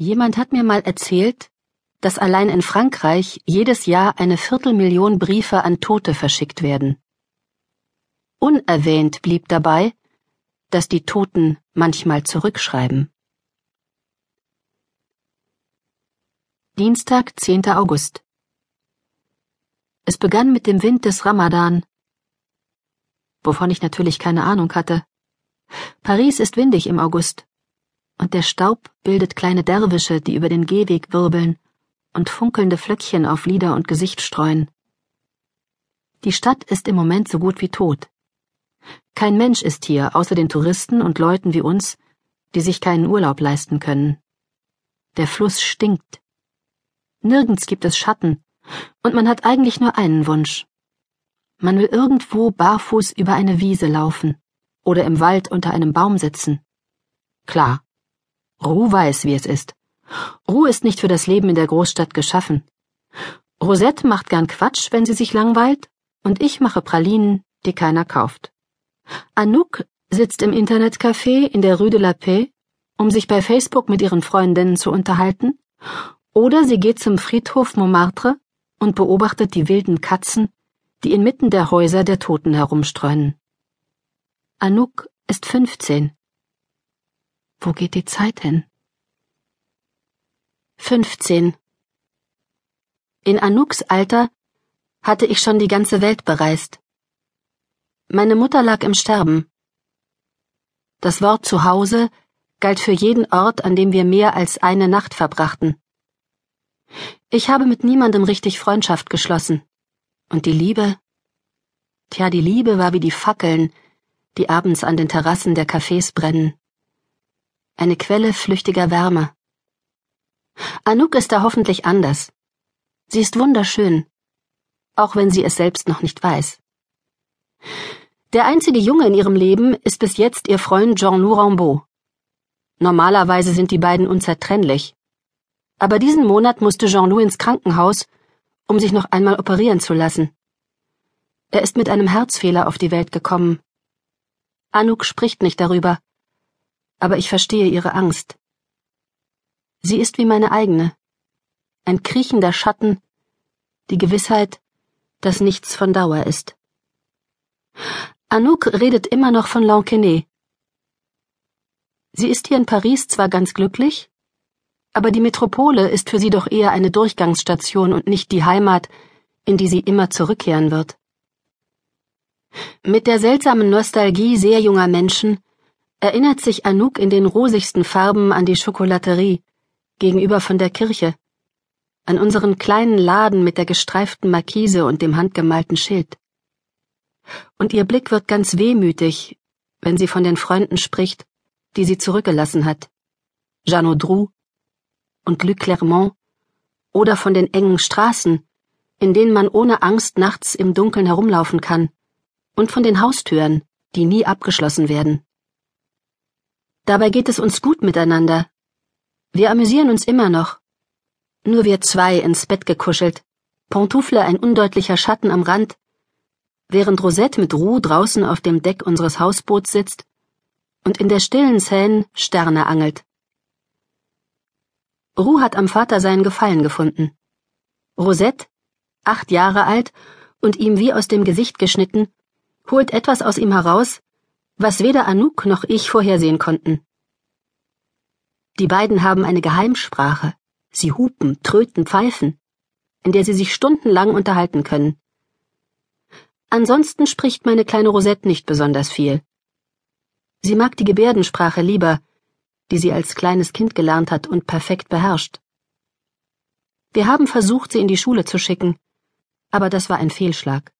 Jemand hat mir mal erzählt, dass allein in Frankreich jedes Jahr eine Viertelmillion Briefe an Tote verschickt werden. Unerwähnt blieb dabei, dass die Toten manchmal zurückschreiben. Dienstag, 10. August. Es begann mit dem Wind des Ramadan, wovon ich natürlich keine Ahnung hatte. Paris ist windig im August und der Staub bildet kleine Derwische, die über den Gehweg wirbeln und funkelnde Flöckchen auf Lider und Gesicht streuen. Die Stadt ist im Moment so gut wie tot. Kein Mensch ist hier, außer den Touristen und Leuten wie uns, die sich keinen Urlaub leisten können. Der Fluss stinkt. Nirgends gibt es Schatten, und man hat eigentlich nur einen Wunsch. Man will irgendwo barfuß über eine Wiese laufen oder im Wald unter einem Baum sitzen. Klar, Ruh weiß, wie es ist. Ruh ist nicht für das Leben in der Großstadt geschaffen. Rosette macht gern Quatsch, wenn sie sich langweilt, und ich mache Pralinen, die keiner kauft. Anouk sitzt im Internetcafé in der Rue de la Paix, um sich bei Facebook mit ihren Freundinnen zu unterhalten, oder sie geht zum Friedhof Montmartre und beobachtet die wilden Katzen, die inmitten der Häuser der Toten herumstreunen. Anouk ist 15 wo geht die Zeit hin? 15. In Anouks Alter hatte ich schon die ganze Welt bereist. Meine Mutter lag im Sterben. Das Wort Zuhause galt für jeden Ort, an dem wir mehr als eine Nacht verbrachten. Ich habe mit niemandem richtig Freundschaft geschlossen. Und die Liebe? Tja, die Liebe war wie die Fackeln, die abends an den Terrassen der Cafés brennen eine Quelle flüchtiger Wärme. Anouk ist da hoffentlich anders. Sie ist wunderschön, auch wenn sie es selbst noch nicht weiß. Der einzige Junge in ihrem Leben ist bis jetzt ihr Freund Jean-Loup Rambaud. Normalerweise sind die beiden unzertrennlich. Aber diesen Monat musste Jean-Loup ins Krankenhaus, um sich noch einmal operieren zu lassen. Er ist mit einem Herzfehler auf die Welt gekommen. Anouk spricht nicht darüber, aber ich verstehe ihre Angst. Sie ist wie meine eigene, ein kriechender Schatten, die Gewissheit, dass nichts von Dauer ist. Anouk redet immer noch von Lanquenet. Sie ist hier in Paris zwar ganz glücklich, aber die Metropole ist für sie doch eher eine Durchgangsstation und nicht die Heimat, in die sie immer zurückkehren wird. Mit der seltsamen Nostalgie sehr junger Menschen erinnert sich Anouk in den rosigsten Farben an die Schokolaterie gegenüber von der Kirche, an unseren kleinen Laden mit der gestreiften Markise und dem handgemalten Schild. Und ihr Blick wird ganz wehmütig, wenn sie von den Freunden spricht, die sie zurückgelassen hat. Jeanne Audroux und Luc Clermont oder von den engen Straßen, in denen man ohne Angst nachts im Dunkeln herumlaufen kann, und von den Haustüren, die nie abgeschlossen werden. Dabei geht es uns gut miteinander. Wir amüsieren uns immer noch. Nur wir zwei ins Bett gekuschelt, Pantoufle ein undeutlicher Schatten am Rand, während Rosette mit Ruhe draußen auf dem Deck unseres Hausboots sitzt und in der stillen Seine Sterne angelt. Ruh hat am Vater seinen Gefallen gefunden. Rosette, acht Jahre alt und ihm wie aus dem Gesicht geschnitten, holt etwas aus ihm heraus, was weder Anouk noch ich vorhersehen konnten. Die beiden haben eine Geheimsprache. Sie hupen, tröten, pfeifen, in der sie sich stundenlang unterhalten können. Ansonsten spricht meine kleine Rosette nicht besonders viel. Sie mag die Gebärdensprache lieber, die sie als kleines Kind gelernt hat und perfekt beherrscht. Wir haben versucht, sie in die Schule zu schicken, aber das war ein Fehlschlag.